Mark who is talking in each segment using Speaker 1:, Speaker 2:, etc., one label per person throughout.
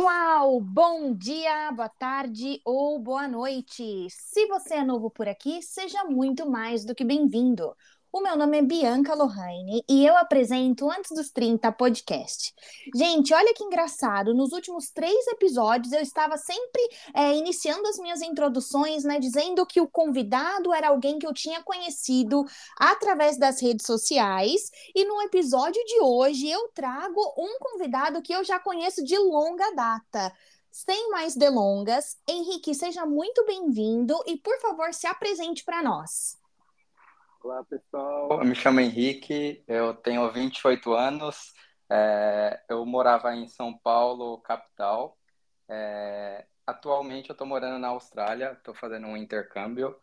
Speaker 1: pessoal! Bom dia, boa tarde ou boa noite! Se você é novo por aqui, seja muito mais do que bem-vindo. O meu nome é Bianca Lohane e eu apresento Antes dos 30 podcast. Gente, olha que engraçado, nos últimos três episódios eu estava sempre é, iniciando as minhas introduções, né, dizendo que o convidado era alguém que eu tinha conhecido através das redes sociais, e no episódio de hoje eu trago um convidado que eu já conheço de longa data. Sem mais delongas, Henrique, seja muito bem-vindo e, por favor, se apresente para nós.
Speaker 2: Olá, pessoal. Eu me chamo Henrique, eu tenho 28 anos, é, eu morava em São Paulo, capital. É, atualmente eu estou morando na Austrália, estou fazendo um intercâmbio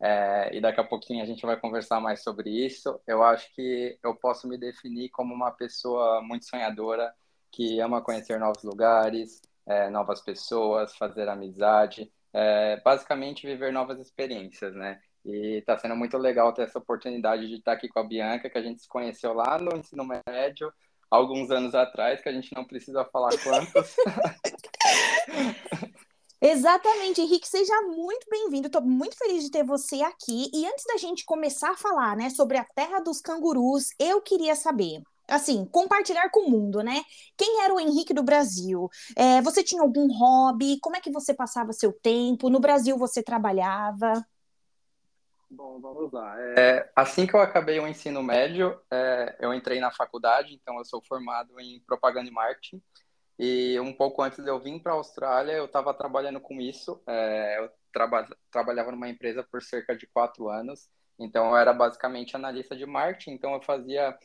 Speaker 2: é, e daqui a pouquinho a gente vai conversar mais sobre isso. Eu acho que eu posso me definir como uma pessoa muito sonhadora, que ama conhecer novos lugares, é, novas pessoas, fazer amizade, é, basicamente viver novas experiências, né? E está sendo muito legal ter essa oportunidade de estar aqui com a Bianca, que a gente se conheceu lá no ensino médio, alguns anos atrás, que a gente não precisa falar quantos.
Speaker 1: Exatamente, Henrique, seja muito bem-vindo. Estou muito feliz de ter você aqui. E antes da gente começar a falar, né, sobre a terra dos cangurus, eu queria saber, assim, compartilhar com o mundo, né? Quem era o Henrique do Brasil? É, você tinha algum hobby? Como é que você passava seu tempo? No Brasil você trabalhava?
Speaker 2: Bom, vamos lá. É, assim que eu acabei o ensino médio, é, eu entrei na faculdade, então eu sou formado em propaganda e marketing. E um pouco antes de eu vir para a Austrália, eu estava trabalhando com isso. É, eu traba trabalhava numa empresa por cerca de quatro anos, então eu era basicamente analista de marketing. Então eu fazia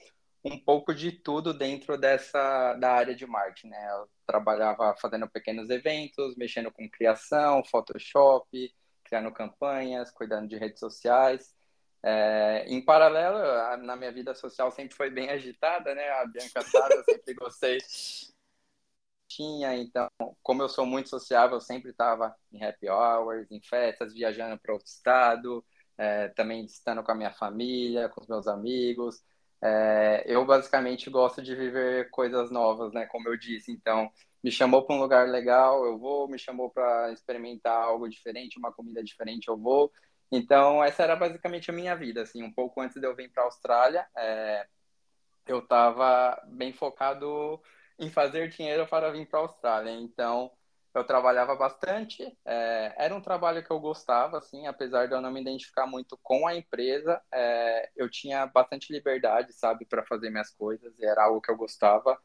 Speaker 2: um pouco de tudo dentro dessa da área de marketing, né? Eu trabalhava fazendo pequenos eventos, mexendo com criação, Photoshop criando campanhas, cuidando de redes sociais. É, em paralelo, na minha vida social sempre foi bem agitada, né? A Bianca sabe, eu sempre gostei. Tinha, então, como eu sou muito sociável, eu sempre estava em happy hours, em festas, viajando para outro estado, é, também estando com a minha família, com os meus amigos. É, eu basicamente gosto de viver coisas novas, né? Como eu disse, então me chamou para um lugar legal, eu vou, me chamou para experimentar algo diferente, uma comida diferente, eu vou. Então, essa era basicamente a minha vida, assim, um pouco antes de eu vir para a Austrália, é, eu estava bem focado em fazer dinheiro para vir para a Austrália. Então, eu trabalhava bastante, é, era um trabalho que eu gostava, assim, apesar de eu não me identificar muito com a empresa, é, eu tinha bastante liberdade, sabe, para fazer minhas coisas, e era algo que eu gostava.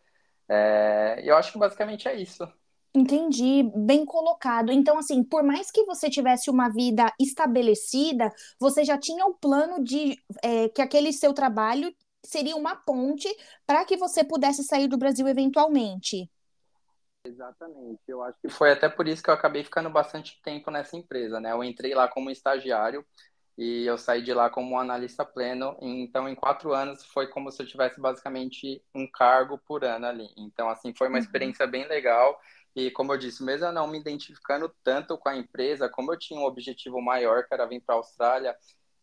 Speaker 2: É, eu acho que basicamente é isso.
Speaker 1: Entendi, bem colocado. Então, assim, por mais que você tivesse uma vida estabelecida, você já tinha o plano de é, que aquele seu trabalho seria uma ponte para que você pudesse sair do Brasil eventualmente.
Speaker 2: Exatamente. Eu acho que foi até por isso que eu acabei ficando bastante tempo nessa empresa, né? Eu entrei lá como estagiário e eu saí de lá como analista pleno. Então, em quatro anos, foi como se eu tivesse basicamente um cargo por ano ali. Então, assim, foi uma uhum. experiência bem legal. E, como eu disse, mesmo eu não me identificando tanto com a empresa, como eu tinha um objetivo maior, que era vir para a Austrália,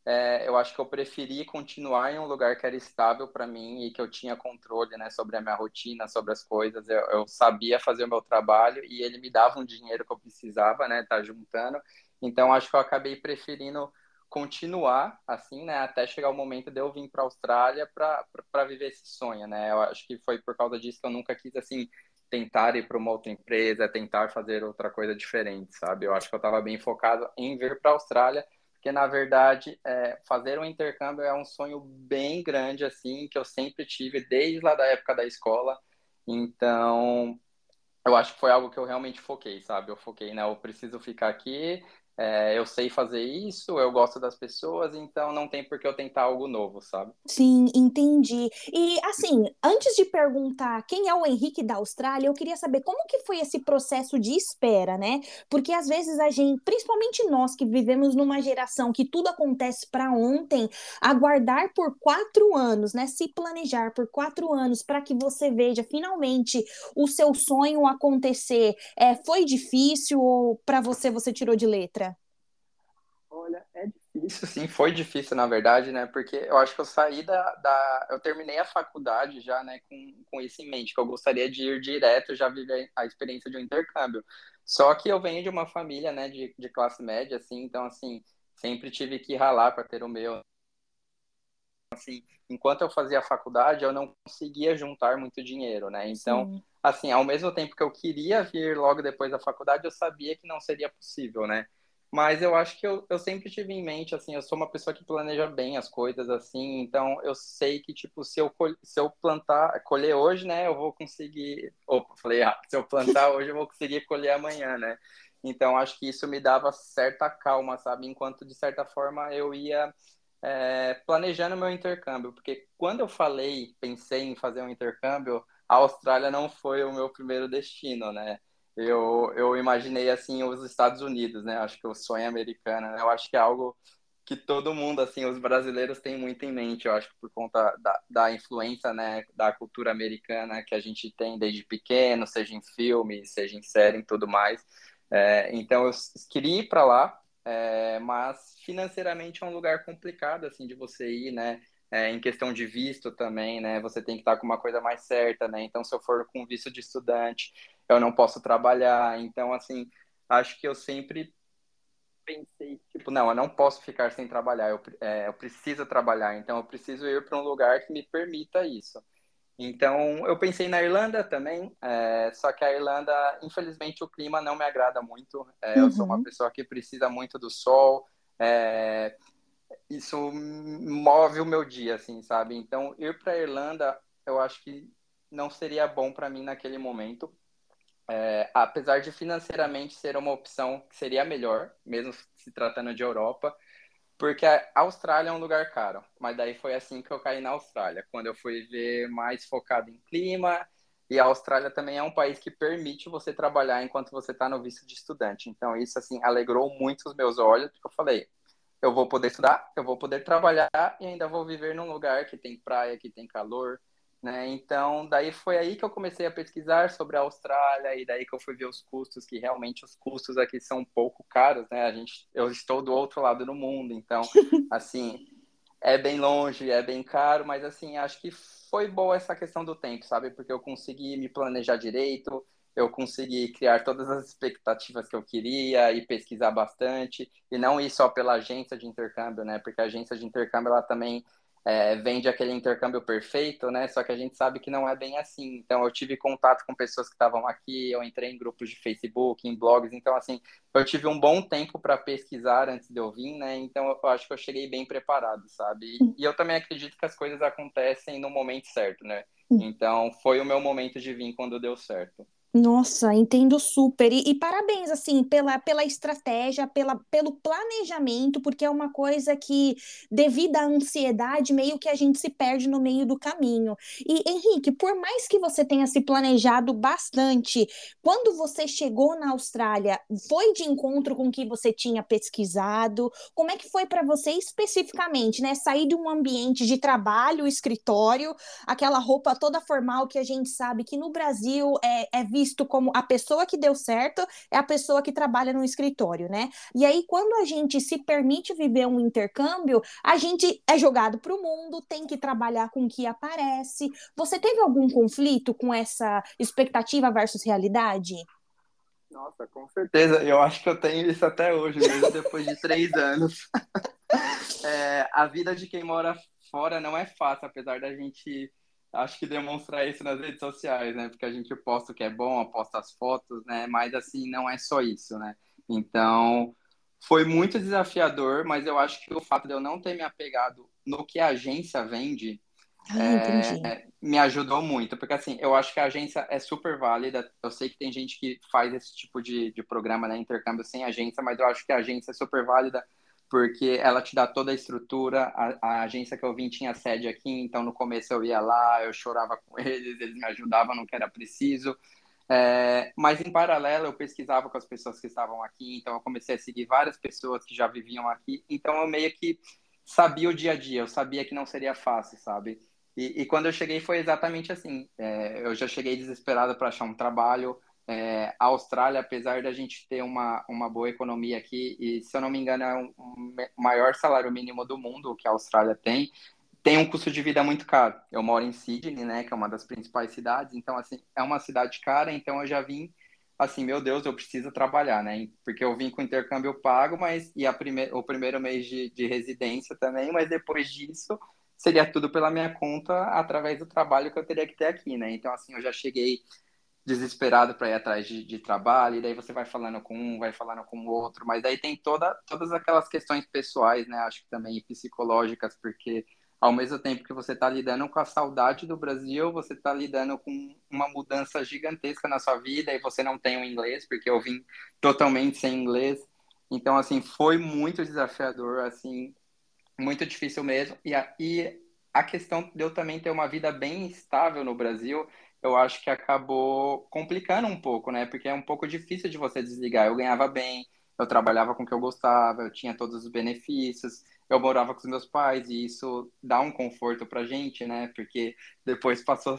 Speaker 2: é, eu acho que eu preferi continuar em um lugar que era estável para mim e que eu tinha controle né, sobre a minha rotina, sobre as coisas. Eu, eu, sabia fazer o meu trabalho e ele me dava um dinheiro que eu precisava, né, tá juntando. Então, acho que eu acabei preferindo continuar assim, né, até chegar o momento de eu vir para a Austrália para viver esse sonho, né? Eu acho que foi por causa disso que eu nunca quis assim tentar ir para uma outra empresa, tentar fazer outra coisa diferente, sabe? Eu acho que eu estava bem focado em vir para a Austrália, porque na verdade é, fazer um intercâmbio é um sonho bem grande assim que eu sempre tive desde lá da época da escola. Então, eu acho que foi algo que eu realmente foquei, sabe? Eu foquei, né? Eu preciso ficar aqui, é, eu sei fazer isso, eu gosto das pessoas, então não tem por que eu tentar algo novo, sabe?
Speaker 1: Sim, entendi. E assim, antes de perguntar quem é o Henrique da Austrália, eu queria saber como que foi esse processo de espera, né? Porque às vezes a gente, principalmente nós que vivemos numa geração que tudo acontece para ontem, aguardar por quatro anos, né? Se planejar por quatro anos para que você veja finalmente o seu sonho acontecer, é, foi difícil ou para você você tirou de letra?
Speaker 2: Olha, é difícil Isso sim foi difícil, na verdade, né? Porque eu acho que eu saí da, da... eu terminei a faculdade já, né, com, com isso em mente, que eu gostaria de ir direto, já viver a experiência de um intercâmbio. Só que eu venho de uma família, né, de, de classe média, assim, então, assim, sempre tive que ralar para ter o meu. Assim, enquanto eu fazia a faculdade, eu não conseguia juntar muito dinheiro, né? Então, Sim. assim, ao mesmo tempo que eu queria vir logo depois da faculdade, eu sabia que não seria possível, né? Mas eu acho que eu, eu sempre tive em mente, assim, eu sou uma pessoa que planeja bem as coisas, assim, então eu sei que, tipo, se eu, se eu plantar, colher hoje, né, eu vou conseguir. Opa, falei, ah, se eu plantar hoje, eu vou conseguir colher amanhã, né? Então acho que isso me dava certa calma, sabe? Enquanto, de certa forma, eu ia é, planejando meu intercâmbio, porque quando eu falei, pensei em fazer um intercâmbio, a Austrália não foi o meu primeiro destino, né? Eu, eu imaginei assim os Estados Unidos, né? Acho que o sonho americano, né? eu acho que é algo que todo mundo, assim, os brasileiros têm muito em mente, eu acho que por conta da, da influência, né, da cultura americana que a gente tem desde pequeno, seja em filme, seja em série e tudo mais. É, então eu queria ir para lá, é, mas financeiramente é um lugar complicado, assim, de você ir, né? É, em questão de visto também, né? Você tem que estar com uma coisa mais certa, né? Então, se eu for com visto de estudante, eu não posso trabalhar. Então, assim, acho que eu sempre pensei, tipo, não, eu não posso ficar sem trabalhar, eu, é, eu preciso trabalhar, então eu preciso ir para um lugar que me permita isso. Então, eu pensei na Irlanda também, é, só que a Irlanda, infelizmente, o clima não me agrada muito. É, uhum. Eu sou uma uhum. pessoa que precisa muito do sol, é, isso move o meu dia, assim, sabe? Então, ir para a Irlanda, eu acho que não seria bom para mim naquele momento. É, apesar de financeiramente ser uma opção que seria melhor, mesmo se tratando de Europa, porque a Austrália é um lugar caro. Mas daí foi assim que eu caí na Austrália, quando eu fui ver mais focado em clima. E a Austrália também é um país que permite você trabalhar enquanto você está no visto de estudante. Então isso assim alegrou muito os meus olhos, porque eu falei, eu vou poder estudar, eu vou poder trabalhar e ainda vou viver num lugar que tem praia, que tem calor, né? Então, daí foi aí que eu comecei a pesquisar sobre a Austrália e daí que eu fui ver os custos, que realmente os custos aqui são um pouco caros, né? A gente, eu estou do outro lado do mundo, então, assim, é bem longe, é bem caro, mas assim, acho que foi boa essa questão do tempo, sabe? Porque eu consegui me planejar direito, eu consegui criar todas as expectativas que eu queria e pesquisar bastante, e não ir só pela agência de intercâmbio, né? Porque a agência de intercâmbio ela também é, vende aquele intercâmbio perfeito, né? Só que a gente sabe que não é bem assim. Então eu tive contato com pessoas que estavam aqui, eu entrei em grupos de Facebook, em blogs, então assim, eu tive um bom tempo para pesquisar antes de eu vir, né? Então eu acho que eu cheguei bem preparado, sabe? E, e eu também acredito que as coisas acontecem no momento certo, né? Então foi o meu momento de vir quando deu certo.
Speaker 1: Nossa, entendo super. E, e, parabéns, assim, pela, pela estratégia, pela, pelo planejamento, porque é uma coisa que, devido à ansiedade, meio que a gente se perde no meio do caminho. E, Henrique, por mais que você tenha se planejado bastante, quando você chegou na Austrália, foi de encontro com o que você tinha pesquisado? Como é que foi para você especificamente, né? Sair de um ambiente de trabalho, escritório, aquela roupa toda formal que a gente sabe que no Brasil é, é visto como a pessoa que deu certo é a pessoa que trabalha no escritório, né? E aí, quando a gente se permite viver um intercâmbio, a gente é jogado para o mundo, tem que trabalhar com o que aparece. Você teve algum conflito com essa expectativa versus realidade?
Speaker 2: Nossa, com certeza. Eu acho que eu tenho isso até hoje, mesmo depois de três anos. é, a vida de quem mora fora não é fácil, apesar da gente acho que demonstrar isso nas redes sociais, né? Porque a gente posta o que é bom, posta as fotos, né? Mas assim, não é só isso, né? Então, foi muito desafiador, mas eu acho que o fato de eu não ter me apegado no que a agência vende ah, é, me ajudou muito, porque assim, eu acho que a agência é super válida. Eu sei que tem gente que faz esse tipo de, de programa, né? Intercâmbio sem agência, mas eu acho que a agência é super válida porque ela te dá toda a estrutura. A, a, agência que eu vim tinha sede aqui, então no começo eu ia lá, eu chorava com eles, eles me ajudavam no que era preciso. É, mas em paralelo eu pesquisava com as pessoas que estavam aqui, então eu comecei a seguir várias pessoas que já viviam aqui, então eu meio que sabia o dia a dia, eu sabia que não seria fácil, sabe? E, e quando eu cheguei foi exatamente assim. É, eu já cheguei desesperado para achar um trabalho, É, a Austrália, apesar da gente ter uma, uma boa economia aqui, e se eu não me engano é o um, um maior salário mínimo do mundo que a Austrália tem, tem um custo de vida muito caro. Eu moro em Sydney, né, que é uma das principais cidades, então assim, é uma cidade cara, então eu já vim assim, meu Deus, eu preciso trabalhar, né? Porque eu vim com intercâmbio pago, mas e a prime o primeiro mês de, de residência também, mas depois disso seria tudo pela minha conta através do trabalho que eu teria que ter aqui, né? Então assim, eu já cheguei desesperado para ir atrás de, de, trabalho, e daí você vai falando com um, vai falando com o outro, mas daí tem toda, todas aquelas questões pessoais, né? Acho que também psicológicas, porque ao mesmo tempo que você está lidando com a saudade do Brasil, você está lidando com uma mudança gigantesca na sua vida e você não tem o inglês, porque eu vim totalmente sem inglês. Então, assim, foi muito desafiador, assim, muito difícil mesmo. E e a questão de eu também ter uma vida bem estável no Brasil, eu acho que acabou complicando um pouco, né? Porque é um pouco difícil de você desligar. Eu ganhava bem, eu trabalhava com o que eu gostava, eu tinha todos os benefícios, eu morava com os meus pais e isso dá um conforto pra gente, né? Porque depois passou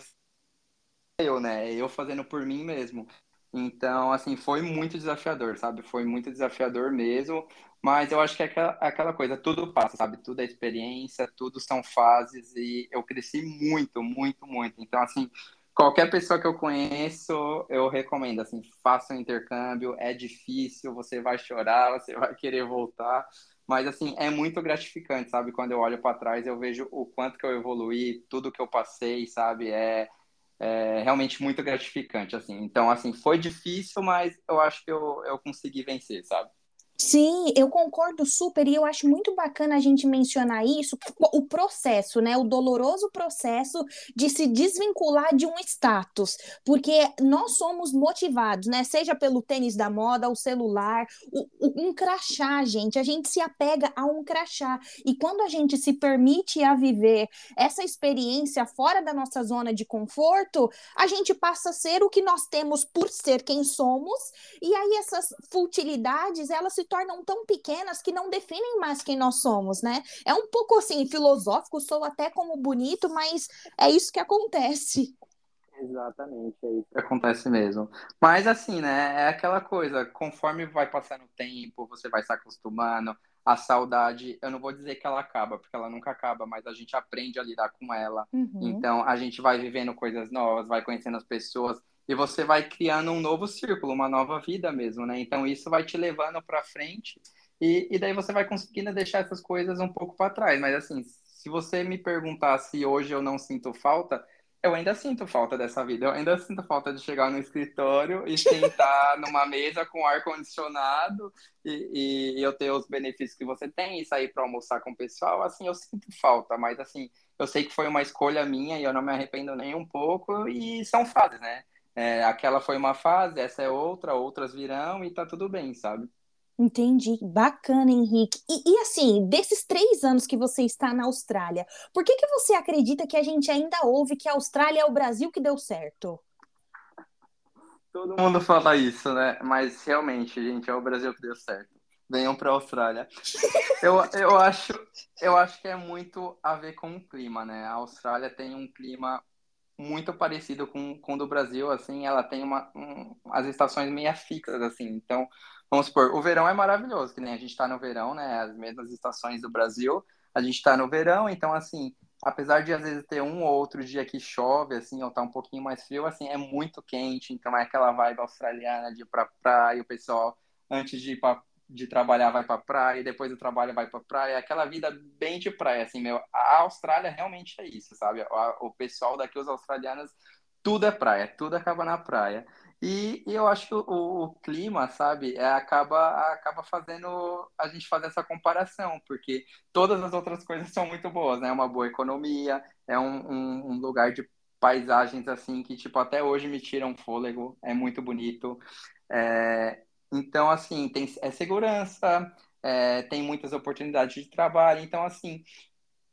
Speaker 2: eu, né? Eu fazendo por mim mesmo. Então, assim, foi muito desafiador, sabe? Foi muito desafiador mesmo, mas eu acho que é aquela, aquela coisa, tudo passa, sabe? Tudo é experiência, tudo são fases e eu cresci muito, muito, muito. Então, assim, qualquer pessoa que eu conheço, eu recomendo, assim, faça um intercâmbio, é difícil, você vai chorar, você vai querer voltar, mas, assim, é muito gratificante, sabe? Quando eu olho para trás, eu vejo o quanto que eu evoluí, tudo que eu passei, sabe? É, é realmente muito gratificante, assim. Então, assim, foi difícil, mas eu acho que eu, eu consegui vencer, sabe?
Speaker 1: Sim, eu concordo super e eu acho muito bacana a gente mencionar isso, o processo, né? O doloroso processo de se desvincular de um status, porque nós somos motivados, né? Seja pelo tênis da moda, o celular, o, o, um crachá, gente. A gente se apega a um crachá. E quando a gente se permite a viver essa experiência fora da nossa zona de conforto, a gente passa a ser o que nós temos por ser quem somos, e aí essas futilidades, elas se tornam tão pequenas que não definem mais quem nós somos, né? É um pouco assim, filosófico, sou até como bonito, mas é isso que acontece.
Speaker 2: Exatamente, é isso que acontece mesmo. Mas assim, né? É aquela coisa, conforme vai passando o tempo, você vai se acostumando, a saudade, eu não vou dizer que ela acaba, porque ela nunca acaba, mas a gente aprende a lidar com ela. Uhum. Então a gente vai vivendo coisas novas, vai conhecendo as pessoas e você vai criando um novo círculo, uma nova vida mesmo, né? Então isso vai te levando para frente e, e daí você vai conseguindo deixar essas coisas um pouco para trás. Mas assim, se você me perguntar se hoje eu não sinto falta, eu ainda sinto falta dessa vida. Eu ainda sinto falta de chegar no escritório e sentar numa mesa com ar condicionado e, e, eu ter os benefícios que você tem e sair para almoçar com o pessoal. Assim, eu sinto falta, mas assim, eu sei que foi uma escolha minha e eu não me arrependo nem um pouco e são fases, né? É, aquela foi uma fase, essa é outra, outras virão e tá tudo bem, sabe?
Speaker 1: Entendi, bacana, Henrique. E, e, assim, desses três anos que você está na Austrália, por que, que você acredita que a gente ainda ouve que a Austrália é o Brasil que deu certo?
Speaker 2: Todo mundo fala isso, né? Mas realmente, gente, é o Brasil que deu certo. Venham para a Austrália. eu, eu, acho, eu acho que é muito a ver com o clima, né? A Austrália tem um clima muito parecido com, com o do Brasil, assim, ela tem uma, um, as estações meio fixas, assim, então, vamos supor, o verão é maravilhoso, que nem a gente está no verão, né, as mesmas estações do Brasil, a gente está no verão, então, assim, apesar de às vezes ter um ou outro dia que chove, assim, ou tá um pouquinho mais frio, assim, é muito quente, então é aquela vibe australiana de ir pra praia, o pessoal, antes de ir pra de trabalhar vai para praia, depois do trabalho vai para praia, aquela vida bem de praia, assim, meu. A Austrália realmente é isso, sabe? O pessoal daqui, os australianos, tudo é praia, tudo acaba na praia. E, e eu acho que o, o, clima, sabe, é, acaba, acaba fazendo a gente fazer essa comparação, porque todas as outras coisas são muito boas, né? É uma boa economia, é um, um, um lugar de paisagens assim que tipo até hoje me tiram fôlego, é muito bonito. É, então, assim, tem é segurança, é, tem muitas oportunidades de trabalho. Então, assim,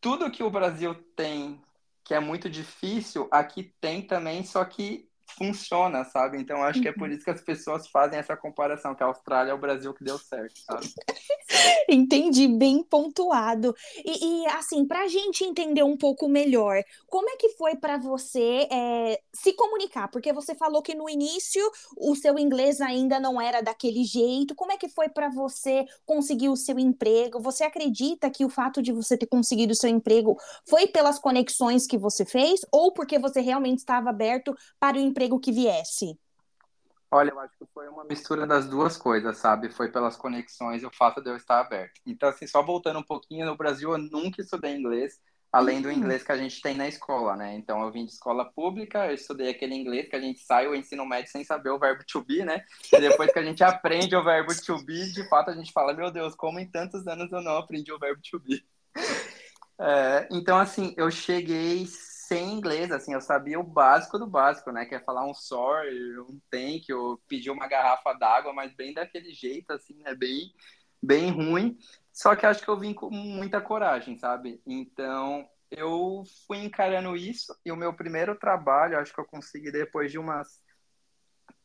Speaker 2: tudo que o Brasil tem que é muito difícil, aqui tem também, só que funciona, sabe? Então acho que é por uhum. isso que as pessoas fazem essa comparação, que a Austrália é o Brasil que deu certo, sabe?
Speaker 1: Entendi, bem pontuado. E, e assim, para a gente entender um pouco melhor, como é que foi para você é, se comunicar? Porque você falou que no início o seu inglês ainda não era daquele jeito. Como é que foi para você conseguir o seu emprego? Você acredita que o fato de você ter conseguido o seu emprego foi pelas conexões que você fez ou porque você realmente estava aberto para o emprego que viesse?
Speaker 2: Olha, eu acho que foi uma mistura das duas coisas, sabe? Foi pelas conexões e o fato de eu estar aberto. Então, assim, só voltando um pouquinho, no Brasil eu nunca estudei inglês, além do uhum. inglês que a gente tem na escola, né? Então, eu vim de escola pública, eu estudei aquele inglês que a gente sai o ensino médio sem saber o verbo to be, né? E depois que a gente aprende o verbo to be, de fato a gente fala, meu Deus, como em tantos anos eu não aprendi o verbo to be. É, então, assim, eu cheguei sem inglês, assim, eu sabia o básico do básico, né? Que é falar um sorry, um thank you, pedir uma garrafa d'água, mas bem daquele jeito, assim, né? Bem, bem ruim. Só que acho que eu vim com muita coragem, sabe? Então, eu fui encarando isso e o meu primeiro trabalho, acho que eu consegui depois de umas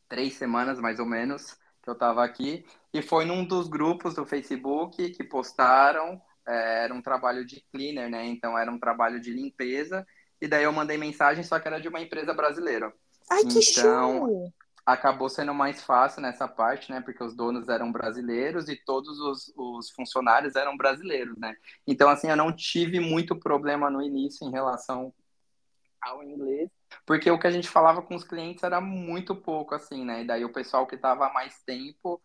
Speaker 2: três semanas, mais ou menos, que eu estava aqui, e foi num dos grupos do Facebook que postaram, é, era um trabalho de cleaner, né? Então, era um trabalho de limpeza, e daí eu mandei mensagem, só que era de uma empresa brasileira.
Speaker 1: Ai, que então, show!
Speaker 2: Acabou sendo mais fácil nessa parte, né? Porque os donos eram brasileiros e todos os, os funcionários eram brasileiros, né? Então, assim, eu não tive muito problema no início em relação ao inglês, porque o que a gente falava com os clientes era muito pouco, assim, né? E daí o pessoal que estava há mais tempo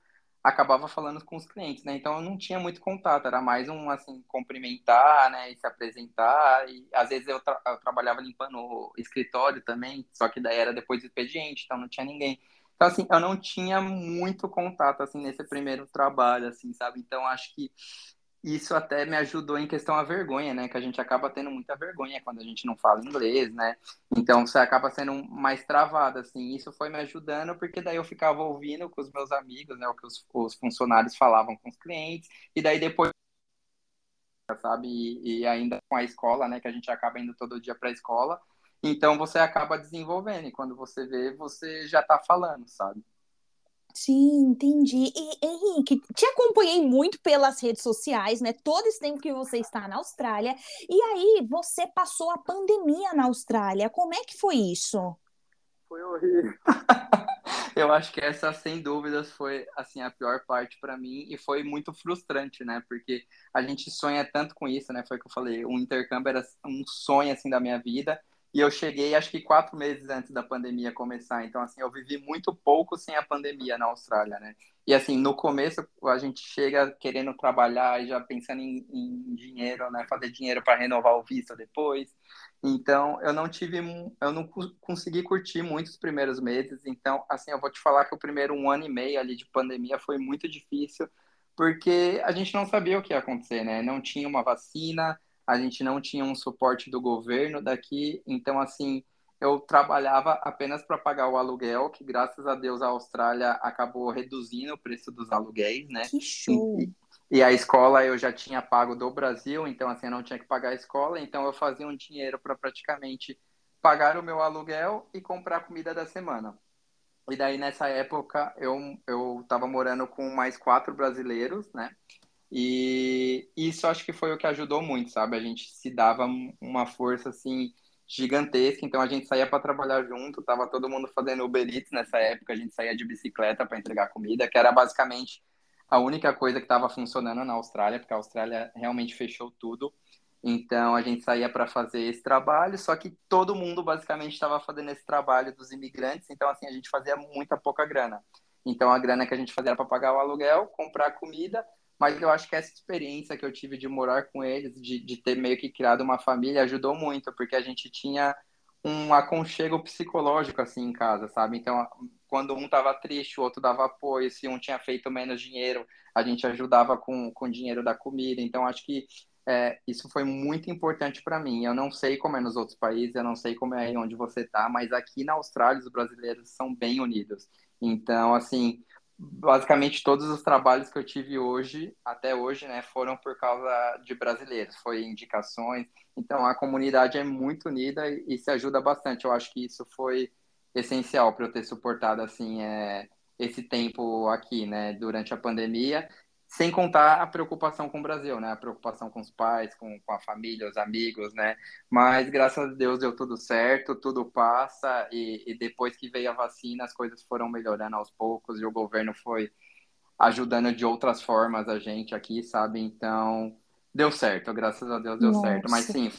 Speaker 2: acabava falando com os clientes, né? Então eu não tinha muito contato, era mais um assim cumprimentar, né, e se apresentar e às vezes eu, tra eu trabalhava limpando o escritório também, só que daí era depois do expediente, então não tinha ninguém. Então assim, eu não tinha muito contato assim nesse primeiro trabalho assim, sabe? Então acho que isso até me ajudou em questão a vergonha, né? Que a gente acaba tendo muita vergonha quando a gente não fala inglês, né? Então você acaba sendo mais travado, assim. Isso foi me ajudando, porque daí eu ficava ouvindo com os meus amigos, né? O que os, os funcionários falavam com os clientes, e daí depois sabe? E, e, ainda com a escola, né? Que a gente acaba indo todo dia para a escola. Então você acaba desenvolvendo, e quando você vê, você já está falando, sabe?
Speaker 1: Sim, entendi. E Henrique, te acompanhei muito pelas redes sociais, né? Todo esse tempo que você está na Austrália. E aí, você passou a pandemia na Austrália. Como é que foi isso?
Speaker 2: Foi horrível. Eu acho que essa, sem dúvidas, foi assim a pior parte para mim e foi muito frustrante, né? Porque a gente sonha tanto com isso, né? Foi o que eu falei, o intercâmbio era um sonho assim da minha vida e eu cheguei, acho que quatro meses antes da pandemia começar. Então, assim, eu vivi muito pouco sem a pandemia na Austrália, né? E, assim, no começo, a gente chega querendo trabalhar e já pensando em, em dinheiro, né? Fazer dinheiro para renovar o visto depois. Então, eu não tive, eu não consegui curtir muitos primeiros meses. Então, assim, eu vou te falar que o primeiro um ano e meio ali de pandemia foi muito difícil, porque a gente não sabia o que ia acontecer, né? Não tinha uma vacina, a gente não tinha um suporte do governo daqui, então assim, eu trabalhava apenas para pagar o aluguel, que graças a Deus a Austrália acabou reduzindo o preço dos aluguéis, né?
Speaker 1: Que show!
Speaker 2: E, e a escola eu já tinha pago do Brasil, então assim, eu não tinha que pagar a escola, então eu fazia um dinheiro para praticamente pagar o meu aluguel e comprar a comida da semana. E daí nessa época eu eu estava morando com mais quatro brasileiros, né? E isso acho que foi o que ajudou muito, sabe? A gente se dava uma força assim gigantesca, então a gente saía para trabalhar junto, tava todo mundo fazendo Uber Eats nessa época, a gente saía de bicicleta para entregar comida, que era basicamente a única coisa que estava funcionando na Austrália, porque a Austrália realmente fechou tudo. Então a gente saía para fazer esse trabalho, só que todo mundo basicamente estava fazendo esse trabalho dos imigrantes, então assim a gente fazia muita pouca grana. Então a grana que a gente fazia era para pagar o aluguel, comprar comida mas eu acho que essa experiência que eu tive de morar com eles, de, de ter meio que criado uma família, ajudou muito, porque a gente tinha um aconchego psicológico assim em casa, sabe? Então, quando um tava triste, o outro dava apoio, se um tinha feito menos dinheiro, a gente ajudava com, com o dinheiro da comida. Então, acho que é, isso foi muito importante para mim. Eu não sei como é nos outros países, eu não sei como é onde você tá, mas aqui na Austrália os brasileiros são bem unidos. Então, assim, basicamente todos os trabalhos que eu tive hoje, até hoje, né, foram por causa de brasileiros, foi indicações. Então a comunidade é muito unida e, se ajuda bastante. Eu acho que isso foi essencial para eu ter suportado assim é, esse tempo aqui, né, durante a pandemia, sem contar a preocupação com o Brasil, né, a preocupação com os pais, com, com a família, os amigos, né, mas graças a Deus deu tudo certo, tudo passa e, e depois que veio a vacina as coisas foram melhorando aos poucos e o governo foi ajudando de outras formas a gente aqui, sabe? Então, deu certo, graças a Deus deu Nossa. certo. Mas sim,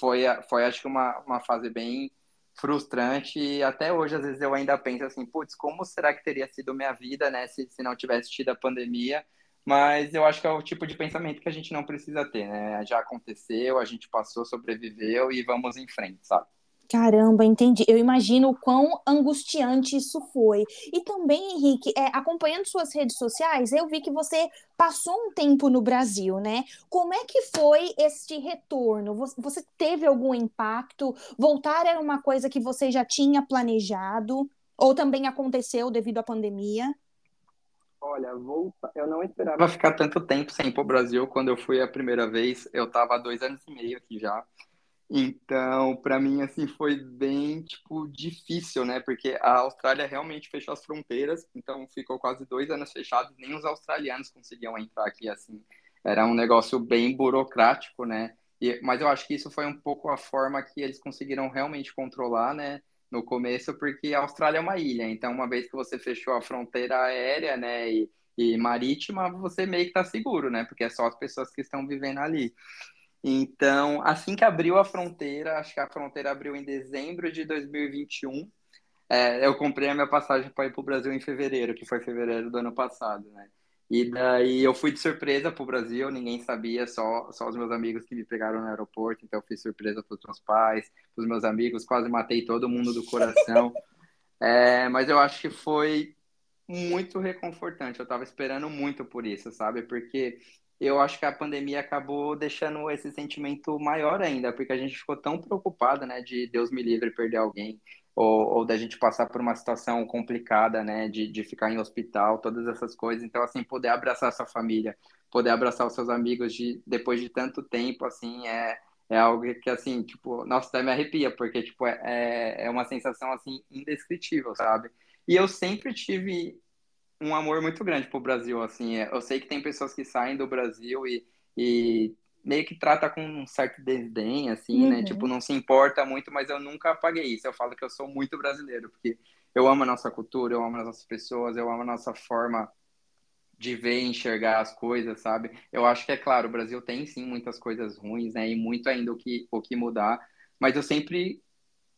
Speaker 2: foi, foi acho que uma, uma fase bem frustrante e até hoje às vezes eu ainda penso assim, putz, como será que teria sido minha vida, né, se, se não tivesse tido a pandemia? Mas eu acho que é o tipo de pensamento que a gente não precisa ter, né? Já aconteceu, a gente passou, sobreviveu e vamos em frente, sabe?
Speaker 1: Caramba, entendi. Eu imagino o quão angustiante isso foi. E também, Henrique, é, acompanhando suas redes sociais, eu vi que você passou um tempo no Brasil, né? Como é que foi este retorno? Você teve algum impacto? Voltar era uma coisa que você já tinha planejado? Ou também aconteceu devido à pandemia?
Speaker 2: Olha, volta... eu não esperava ficar tanto tempo sem ir para o Brasil. Quando eu fui a primeira vez, eu estava há dois anos e meio aqui já. Então, para mim, assim, foi bem, tipo, difícil, né? Porque a Austrália realmente fechou as fronteiras, então ficou quase dois anos fechado, nem os australianos conseguiam entrar aqui, assim. Era um negócio bem burocrático, né? E, mas eu acho que isso foi um pouco a forma que eles conseguiram realmente controlar, né? No começo, porque a Austrália é uma ilha, então uma vez que você fechou a fronteira aérea, né, e, e marítima, você meio que tá seguro, né? Porque é só as pessoas que estão vivendo ali. Então, assim que abriu a fronteira, acho que a fronteira abriu em dezembro de 2021, é, eu comprei a minha passagem para ir para o Brasil em fevereiro, que foi fevereiro do ano passado, né? E daí eu fui de surpresa para o Brasil, ninguém sabia, só, só os meus amigos que me pegaram no aeroporto, então eu fiz surpresa para os meus pais, para os meus amigos, quase matei todo mundo do coração. é, mas eu acho que foi muito reconfortante, eu estava esperando muito por isso, sabe? Porque eu acho que a pandemia acabou deixando esse sentimento maior ainda, porque a gente ficou tão preocupado, né, de Deus me livre perder alguém, ou, ou da gente passar por uma situação complicada, né, de, de ficar em hospital, todas essas coisas. Então, assim, poder abraçar sua família, poder abraçar os seus amigos de, depois de tanto tempo, assim, é, é algo que, assim, tipo, nossa, até me arrepia, porque, tipo, é, é, é uma sensação, assim, indescritível, sabe? E eu sempre tive um amor muito grande pro Brasil, assim. É, eu sei que tem pessoas que saem do Brasil e, e meio que trata com um né, certo desdém, assim, uhum. né? Tipo, não se importa muito, mas eu nunca apaguei isso. Eu falo que eu sou muito brasileiro, porque eu amo a nossa cultura, eu amo as nossas pessoas, eu amo a nossa forma de ver e enxergar as coisas, sabe? Eu acho que é claro, o Brasil tem sim muitas coisas ruins, né? E muito ainda o que, o que mudar, mas eu sempre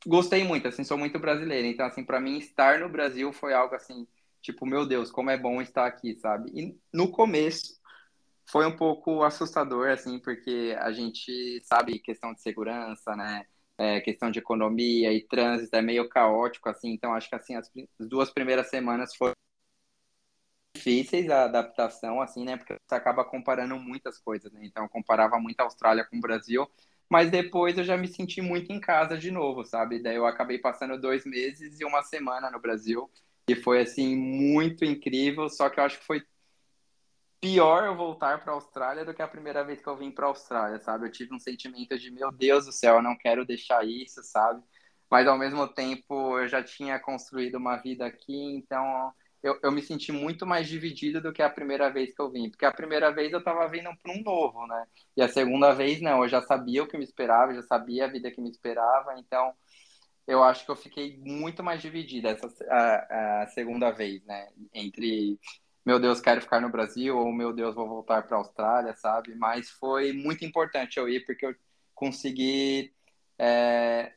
Speaker 2: gostei muito, assim, sou muito brasileiro. Então, assim, para mim estar no Brasil foi algo assim Tipo, meu Deus, como é bom estar aqui, sabe? E no começo foi um pouco assustador, assim, porque a gente sabe questão de segurança, né? É, questão de economia e trânsito é meio caótico, assim. Então, acho que, assim, as, as duas primeiras semanas foram difíceis a adaptação, assim, né? Porque você acaba comparando muitas coisas, né? Então, eu comparava muito a Austrália com o Brasil, mas depois eu já me senti muito em casa de novo, sabe? Daí eu acabei passando dois meses e uma semana no Brasil e foi assim muito incrível, só que eu acho que foi pior eu voltar para a Austrália do que a primeira vez que eu vim para a Austrália, sabe? Eu tive um sentimento de meu Deus do céu, eu não quero deixar isso, sabe? Mas ao mesmo tempo eu já tinha construído uma vida aqui, então eu, eu me senti muito mais dividido do que a primeira vez que eu vim, porque a primeira vez eu estava vindo para um novo, né? E a segunda vez não, eu já sabia o que me esperava, já sabia a vida que me esperava, então eu acho que eu fiquei muito mais dividida essa a, a segunda vez, né? Entre meu Deus, quero ficar no Brasil ou meu Deus, vou voltar para a Austrália, sabe? Mas foi muito importante eu ir porque eu consegui é,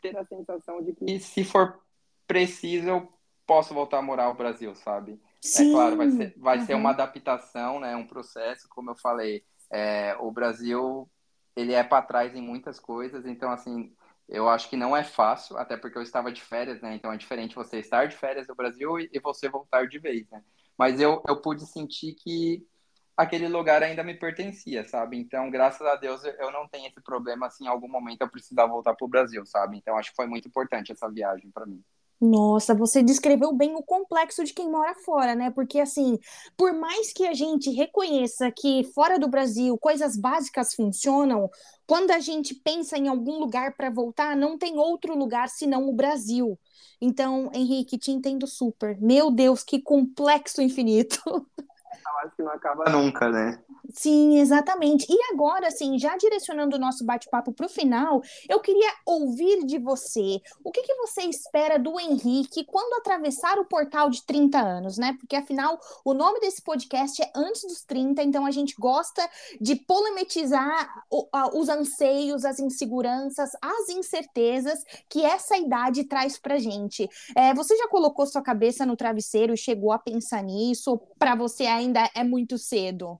Speaker 2: ter a sensação de que se for preciso eu posso voltar a morar no Brasil, sabe? Sim. É claro, vai ser, vai uhum. ser uma adaptação, né? Um processo, como eu falei. É, o Brasil ele é para trás em muitas coisas, então assim eu acho que não é fácil, até porque eu estava de férias, né? Então é diferente você estar de férias no Brasil e, você voltar de vez, né? Mas eu, eu pude sentir que aquele lugar ainda me pertencia, sabe? Então, graças a Deus, eu não tenho esse problema, assim, em algum momento eu precisar voltar para o Brasil, sabe? Então, acho que foi muito importante essa viagem para mim.
Speaker 1: Nossa, você descreveu bem o complexo de quem mora fora, né? Porque, assim, por mais que a gente reconheça que fora do Brasil coisas básicas funcionam, quando a gente pensa em algum lugar para voltar, não tem outro lugar senão o Brasil. Então, Henrique, te entendo super. Meu Deus, que complexo infinito.
Speaker 2: Eu acho que não acaba nunca, né?
Speaker 1: Sim, exatamente. E agora, assim, já direcionando o nosso bate-papo para o final, eu queria ouvir de você o que, que você espera do Henrique quando atravessar o portal de 30 anos, né? Porque afinal, o nome desse podcast é Antes dos 30, então a gente gosta de polemizar os anseios, as inseguranças, as incertezas que essa idade traz para gente. É, você já colocou sua cabeça no travesseiro e chegou a pensar nisso? Para você ainda é muito cedo?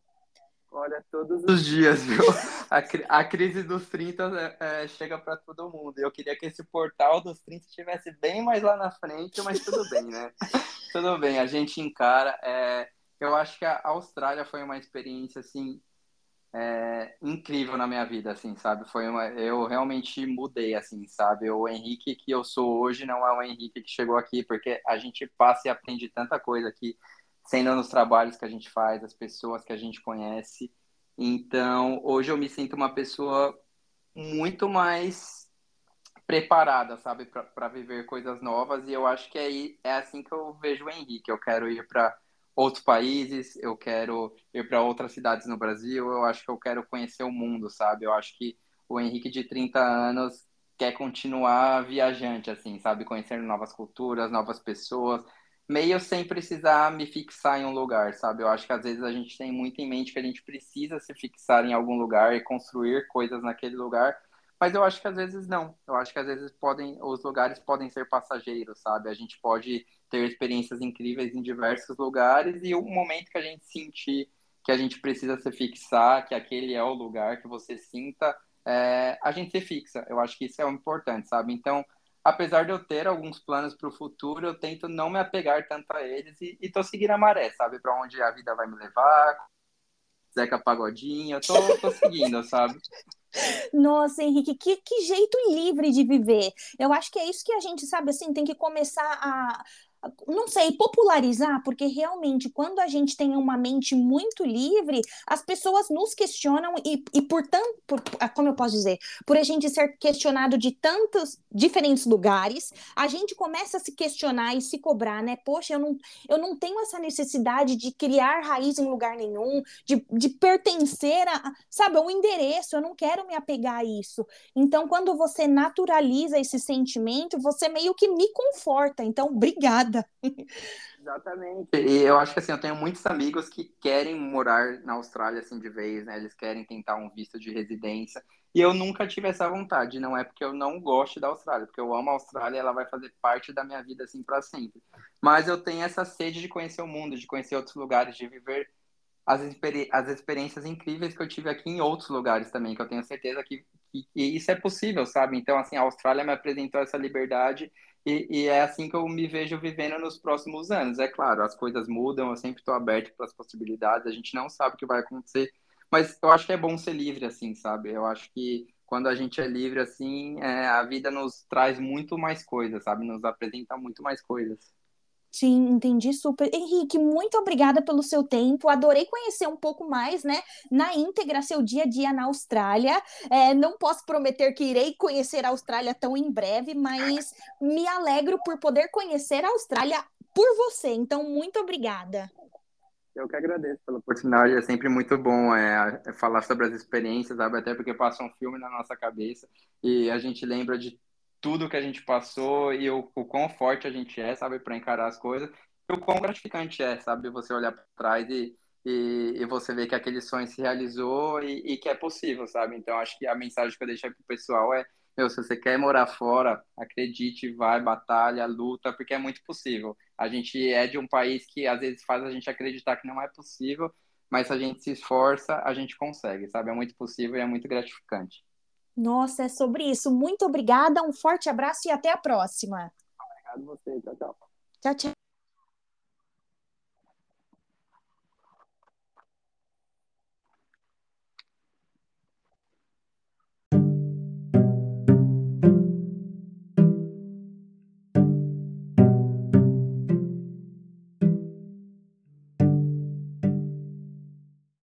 Speaker 2: Olha, todos os dias, viu? A, a crise dos 30 é, é, chega para todo mundo. Eu queria que esse portal dos 30 estivesse bem mais lá na frente, mas tudo bem, né? tudo bem, a gente encara. É, eu acho que a Austrália foi uma experiência, assim, é, incrível na minha vida, assim, sabe? Foi uma, eu realmente mudei, assim, sabe? O Henrique que eu sou hoje não é o Henrique que chegou aqui, porque a gente passa e aprende tanta coisa aqui sendo nos trabalhos que a gente faz, as pessoas que a gente conhece. Então, hoje eu me sinto uma pessoa muito mais preparada, sabe, para viver coisas novas. E eu acho que é, é assim que eu vejo o Henrique. Eu quero ir para outros países, eu quero ir para outras cidades no Brasil, eu acho que eu quero conhecer o mundo, sabe? Eu acho que o Henrique de 30 anos quer continuar viajante, assim, sabe? Conhecendo novas culturas, novas pessoas, meio sem precisar me fixar em um lugar, sabe? Eu acho que às vezes a gente tem muito em mente que a gente precisa se fixar em algum lugar e construir coisas naquele lugar, mas eu acho que às vezes não. Eu acho que às vezes podem, os lugares podem ser passageiros, sabe? A gente pode ter experiências incríveis em diversos lugares e o momento que a gente sentir que a gente precisa se fixar, que aquele é o lugar que você sinta, é, a gente se fixa. Eu acho que isso é o importante, sabe? Então, apesar de eu ter alguns planos para o futuro, eu tento não me apegar tanto a eles e, e tô seguindo a maré, sabe? Para onde a vida vai me levar, Zeca Pagodinho, eu tô, tô seguindo, sabe?
Speaker 1: Nossa, Henrique, que, que jeito livre de viver. Eu acho que é isso que a gente, sabe, assim, tem que começar a, não sei, popularizar, porque realmente quando a gente tem uma mente muito livre, as pessoas nos questionam e, e por tanto, por, ah, como eu posso dizer, por a gente ser questionado de tantos diferentes lugares, a gente começa a se questionar e se cobrar, né? Poxa, eu não, eu não tenho essa necessidade de criar raiz em lugar nenhum, de, de pertencer a, sabe, um endereço, eu não quero me apegar a isso. Então, quando você naturaliza esse sentimento, você meio que me conforta. Então, obrigada nada.
Speaker 2: Exatamente. E eu acho que assim, eu tenho muitos amigos que querem morar na Austrália assim de vez, né? Eles querem tentar um visto de residência. E eu nunca tive essa vontade, não é porque eu não gosto da Austrália, porque eu amo a Austrália, ela vai fazer parte da minha vida assim para sempre. Mas eu tenho essa sede de conhecer o mundo, de conhecer outros lugares, de viver as, experi as experiências incríveis que eu tive aqui em outros lugares também, que eu tenho certeza que, que, que isso é possível, sabe? Então, assim, a Austrália me apresentou essa liberdade e, e, é assim que eu me vejo vivendo nos próximos anos. É claro, as coisas mudam, eu sempre estou aberto para as possibilidades, a gente não sabe o que vai acontecer, mas eu acho que é bom ser livre assim, sabe? Eu acho que quando a gente é livre assim, é, a vida nos traz muito mais coisas, sabe? Nos apresenta muito mais coisas.
Speaker 1: Sim, entendi super. Henrique, muito obrigada pelo seu tempo. Adorei conhecer um pouco mais, né, na íntegra, seu dia a dia na Austrália. É, não posso prometer que irei conhecer a Austrália tão em breve, mas me alegro por poder conhecer a Austrália por você. Então, muito obrigada.
Speaker 2: Eu que agradeço pela oportunidade. É sempre muito bom é, é falar sobre as experiências, sabe? Até porque passa um filme na nossa cabeça e a gente lembra de tudo que a gente passou e o, o quão forte a gente é, sabe, para encarar as coisas, e o quão gratificante é, sabe, você olhar para trás e, e, e, você ver que aquele sonho se realizou e, e, que é possível, sabe? Então, acho que a mensagem que eu para o pessoal é: meu, se você quer morar fora, acredite, vai, batalha, luta, porque é muito possível. A gente é de um país que às vezes faz a gente acreditar que não é possível, mas se a gente se esforça, a gente consegue, sabe? É muito possível e é muito gratificante.
Speaker 1: Nossa, é sobre isso. Muito obrigada, um forte abraço e até a próxima.
Speaker 2: Obrigado você. Tchau, tchau.
Speaker 1: Tchau, tchau.